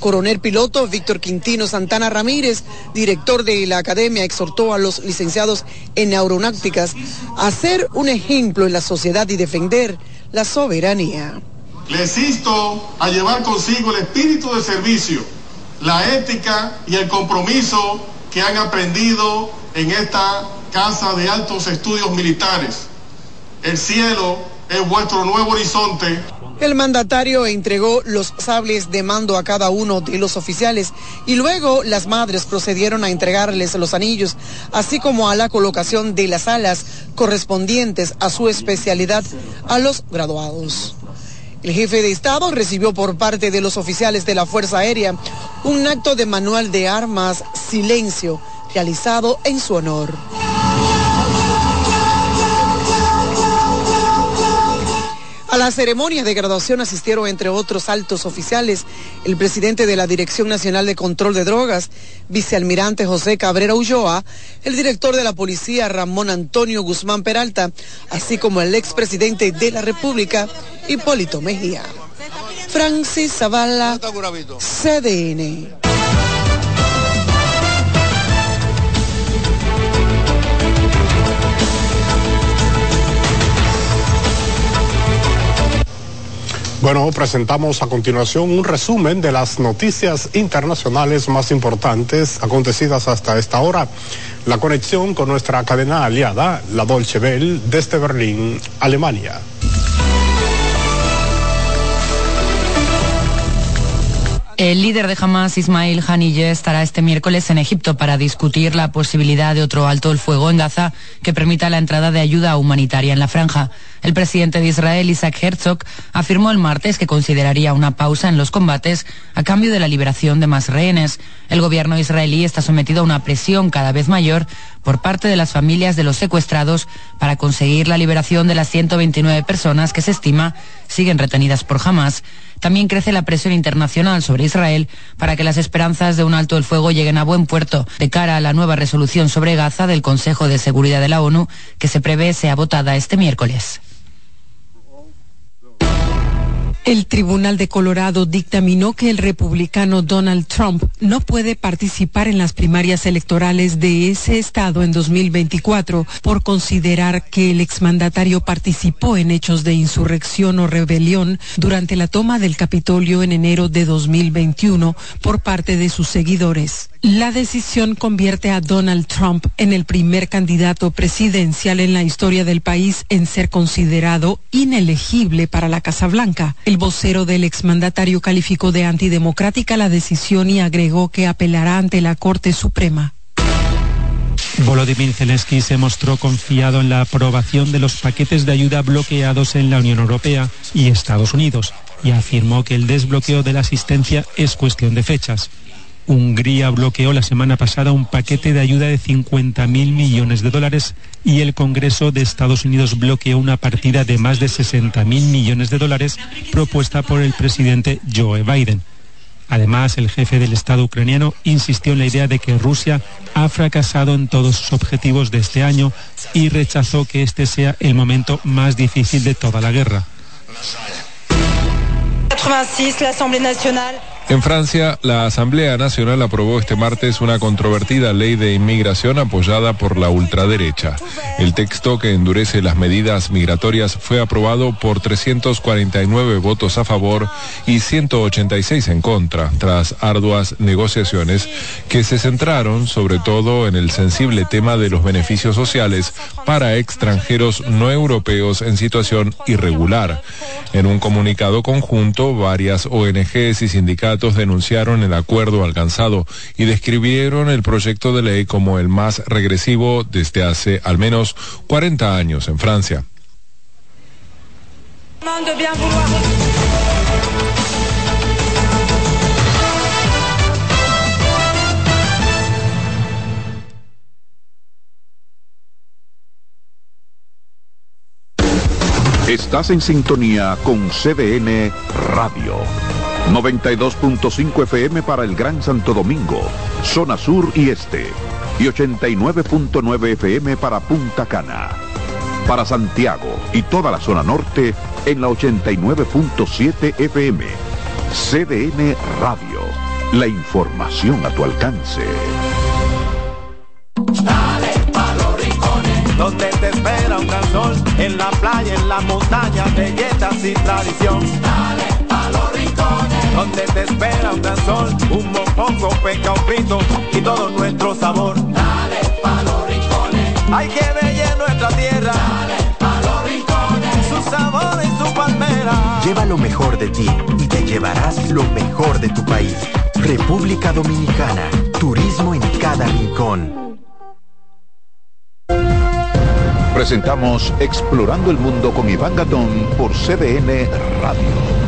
Coronel piloto Víctor Quintino Santana Ramírez, director de la academia, exhortó a los licenciados en aeronáuticas a ser un ejemplo en la sociedad y defender la soberanía. Les insto a llevar consigo el espíritu de servicio, la ética y el compromiso que han aprendido en esta Casa de Altos Estudios Militares. El cielo es vuestro nuevo horizonte. El mandatario entregó los sables de mando a cada uno de los oficiales y luego las madres procedieron a entregarles los anillos, así como a la colocación de las alas correspondientes a su especialidad a los graduados. El jefe de Estado recibió por parte de los oficiales de la Fuerza Aérea un acto de manual de armas silencio realizado en su honor. A la ceremonia de graduación asistieron, entre otros altos oficiales, el presidente de la Dirección Nacional de Control de Drogas, vicealmirante José Cabrera Ulloa, el director de la policía Ramón Antonio Guzmán Peralta, así como el expresidente de la República, Hipólito Mejía. Francis Zavala, CDN. Bueno, presentamos a continuación un resumen de las noticias internacionales más importantes acontecidas hasta esta hora. La conexión con nuestra cadena aliada, la Dolce Welle, desde Berlín, Alemania. El líder de Hamas, Ismail Haniyeh, estará este miércoles en Egipto para discutir la posibilidad de otro alto el fuego en Gaza que permita la entrada de ayuda humanitaria en la franja. El presidente de Israel, Isaac Herzog, afirmó el martes que consideraría una pausa en los combates a cambio de la liberación de más rehenes. El gobierno israelí está sometido a una presión cada vez mayor por parte de las familias de los secuestrados para conseguir la liberación de las 129 personas que se estima siguen retenidas por Hamas. También crece la presión internacional sobre Israel para que las esperanzas de un alto el fuego lleguen a buen puerto de cara a la nueva resolución sobre Gaza del Consejo de Seguridad de la ONU que se prevé sea votada este miércoles. El Tribunal de Colorado dictaminó que el republicano Donald Trump no puede participar en las primarias electorales de ese estado en 2024 por considerar que el exmandatario participó en hechos de insurrección o rebelión durante la toma del Capitolio en enero de 2021 por parte de sus seguidores. La decisión convierte a Donald Trump en el primer candidato presidencial en la historia del país en ser considerado inelegible para la Casa Blanca. Vocero del exmandatario calificó de antidemocrática la decisión y agregó que apelará ante la Corte Suprema. Volodymyr Zelensky se mostró confiado en la aprobación de los paquetes de ayuda bloqueados en la Unión Europea y Estados Unidos y afirmó que el desbloqueo de la asistencia es cuestión de fechas. Hungría bloqueó la semana pasada un paquete de ayuda de 50.000 millones de dólares y el Congreso de Estados Unidos bloqueó una partida de más de 60.000 millones de dólares propuesta por el presidente Joe Biden. Además, el jefe del Estado ucraniano insistió en la idea de que Rusia ha fracasado en todos sus objetivos de este año y rechazó que este sea el momento más difícil de toda la guerra. En Francia, la Asamblea Nacional aprobó este martes una controvertida ley de inmigración apoyada por la ultraderecha. El texto que endurece las medidas migratorias fue aprobado por 349 votos a favor y 186 en contra, tras arduas negociaciones que se centraron sobre todo en el sensible tema de los beneficios sociales para extranjeros no europeos en situación irregular. En un comunicado conjunto, varias ONGs y sindicatos denunciaron el acuerdo alcanzado y describieron el proyecto de ley como el más regresivo desde hace al menos 40 años en Francia. Estás en sintonía con CBN Radio. 92.5 FM para el Gran Santo Domingo, zona sur y este, y 89.9 FM para Punta Cana. Para Santiago y toda la zona norte en la 89.7 FM. CDN Radio. La información a tu alcance. Dale pa los rincones, donde te espera un gran sol, en la playa, en la montaña, belletas y tradición. Donde te espera un gran sol, un mopongo, peca, un pito y todo nuestro sabor. Dale pa los rincones, hay que ver nuestra tierra. Dale pa los rincones. lo mejor de ti y te llevarás lo mejor de tu país. República Dominicana, turismo en cada rincón. Presentamos Explorando el Mundo con Iván Gatón por CDN Radio.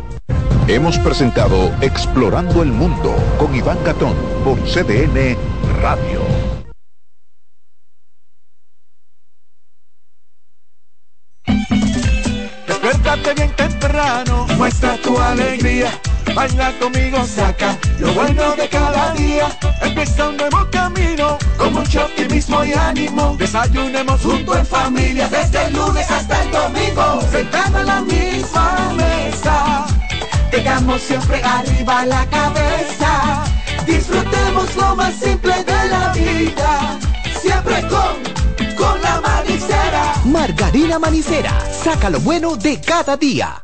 Hemos presentado Explorando el Mundo con Iván Gatón por CDN Radio. Despiértate bien temprano, muestra tu alegría. Baila conmigo, saca lo bueno de cada día. Empieza un nuevo camino, con mucho optimismo y ánimo. Desayunemos junto en familia, desde el lunes hasta el domingo. Sentado en la misma mesa Tengamos siempre arriba la cabeza. Disfrutemos lo más simple de la vida. Siempre con, con la manicera. Margarina Manicera, saca lo bueno de cada día.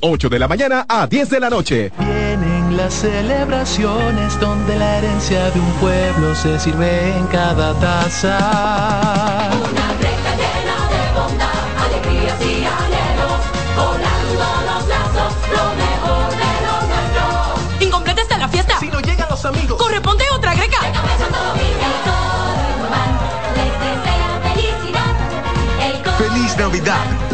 8 de la mañana a 10 de la noche. Vienen las celebraciones donde la herencia de un pueblo se sirve en cada taza. Una recta llena de bondad, alegrías y anhelos, volando los lazos, lo mejor de lo nuestro. Incompleta está la fiesta. Si no llegan los amigos, corresponde otra greca. De Feliz Navidad.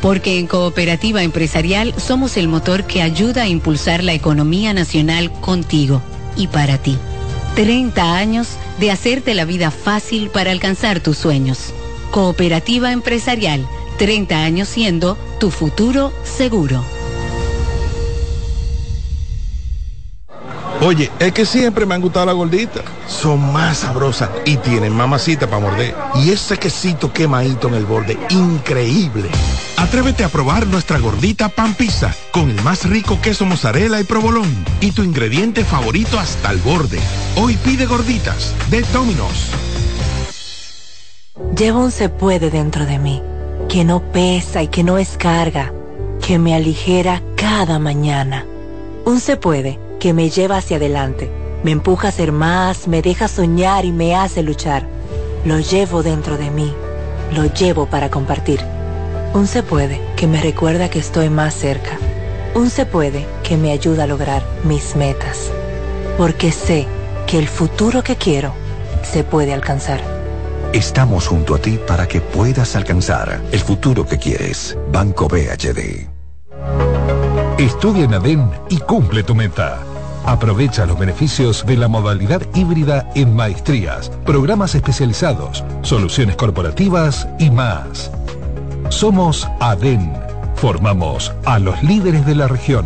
Porque en Cooperativa Empresarial somos el motor que ayuda a impulsar la economía nacional contigo y para ti. 30 años de hacerte la vida fácil para alcanzar tus sueños. Cooperativa Empresarial, 30 años siendo tu futuro seguro. Oye, es que siempre me han gustado las gorditas. Son más sabrosas y tienen mamacita para morder. Y ese quesito quemadito en el borde, increíble. Atrévete a probar nuestra gordita pan pizza con el más rico queso mozzarella y provolón y tu ingrediente favorito hasta el borde. Hoy pide gorditas de Domino's. Llevo un se puede dentro de mí, que no pesa y que no es carga, que me aligera cada mañana. Un se puede que me lleva hacia adelante, me empuja a ser más, me deja soñar y me hace luchar. Lo llevo dentro de mí, lo llevo para compartir. Un se puede que me recuerda que estoy más cerca. Un se puede que me ayuda a lograr mis metas. Porque sé que el futuro que quiero se puede alcanzar. Estamos junto a ti para que puedas alcanzar el futuro que quieres. Banco BHD. Estudia en ADEN y cumple tu meta. Aprovecha los beneficios de la modalidad híbrida en maestrías, programas especializados, soluciones corporativas y más. Somos ADEN. Formamos a los líderes de la región.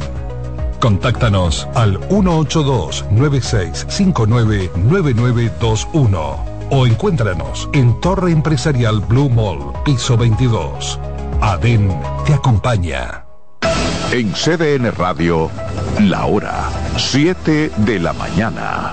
Contáctanos al 182-9659-9921 o encuéntranos en Torre Empresarial Blue Mall, piso 22. ADEN te acompaña. En CDN Radio, la hora 7 de la mañana.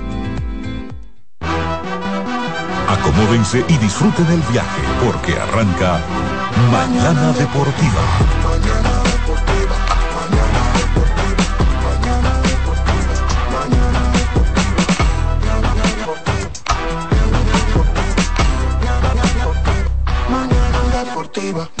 Acomódense y disfruten el viaje porque arranca Mañana Deportiva. Mañana deportiva.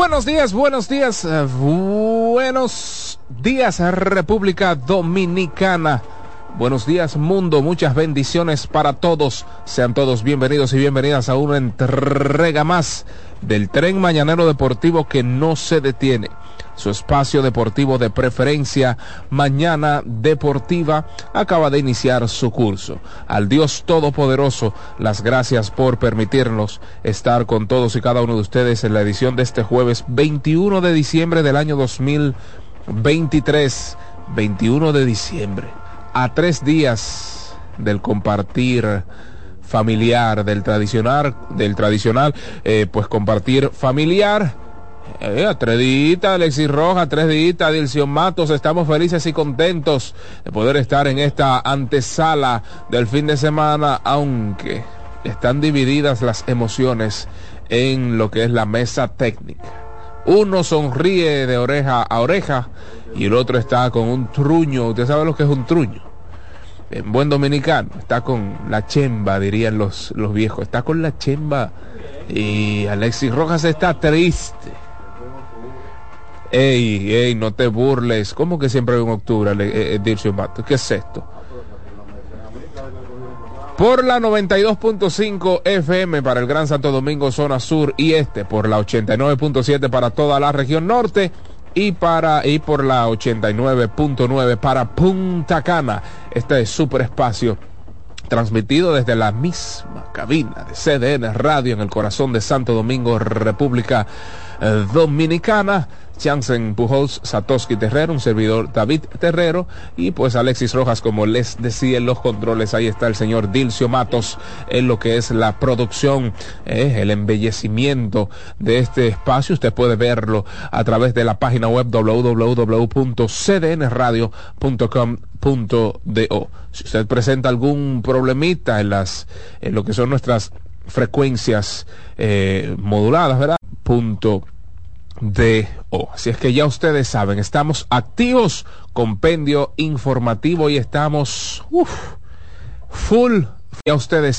Buenos días, buenos días, eh, buenos días República Dominicana. Buenos días mundo, muchas bendiciones para todos. Sean todos bienvenidos y bienvenidas a una entrega más del tren mañanero deportivo que no se detiene. Su espacio deportivo de preferencia, Mañana Deportiva, acaba de iniciar su curso. Al Dios Todopoderoso, las gracias por permitirnos estar con todos y cada uno de ustedes en la edición de este jueves 21 de diciembre del año 2023. 21 de diciembre. A tres días del compartir familiar, del tradicional, del tradicional, eh, pues compartir familiar. Eh, Alexis Roja, tres días, Dilción Matos, estamos felices y contentos de poder estar en esta antesala del fin de semana, aunque están divididas las emociones en lo que es la mesa técnica. Uno sonríe de oreja a oreja y el otro está con un truño. ¿Usted sabe lo que es un truño? En buen dominicano, está con la chemba, dirían los, los viejos. Está con la chemba y Alexis Rojas está triste. Ey, ey, no te burles. ¿Cómo que siempre hay un octubre, eh, eh, Dircio? ¿Qué es esto? Por la 92.5 FM para el Gran Santo Domingo, zona sur y este, por la 89.7 para toda la región norte y para y por la 89.9 para Punta Cana. Este es super espacio transmitido desde la misma cabina de CDN Radio en el corazón de Santo Domingo, República eh, Dominicana. Jansen Pujols, Satoshi Terrero, un servidor David Terrero y pues Alexis Rojas, como les decía en los controles, ahí está el señor Dilcio Matos en lo que es la producción, eh, el embellecimiento de este espacio. Usted puede verlo a través de la página web www.cdnradio.com.do. Si usted presenta algún problemita en las, en lo que son nuestras frecuencias eh, moduladas, ¿verdad? Punto de O. Así es que ya ustedes saben, estamos activos, compendio informativo y estamos full, ya ustedes saben.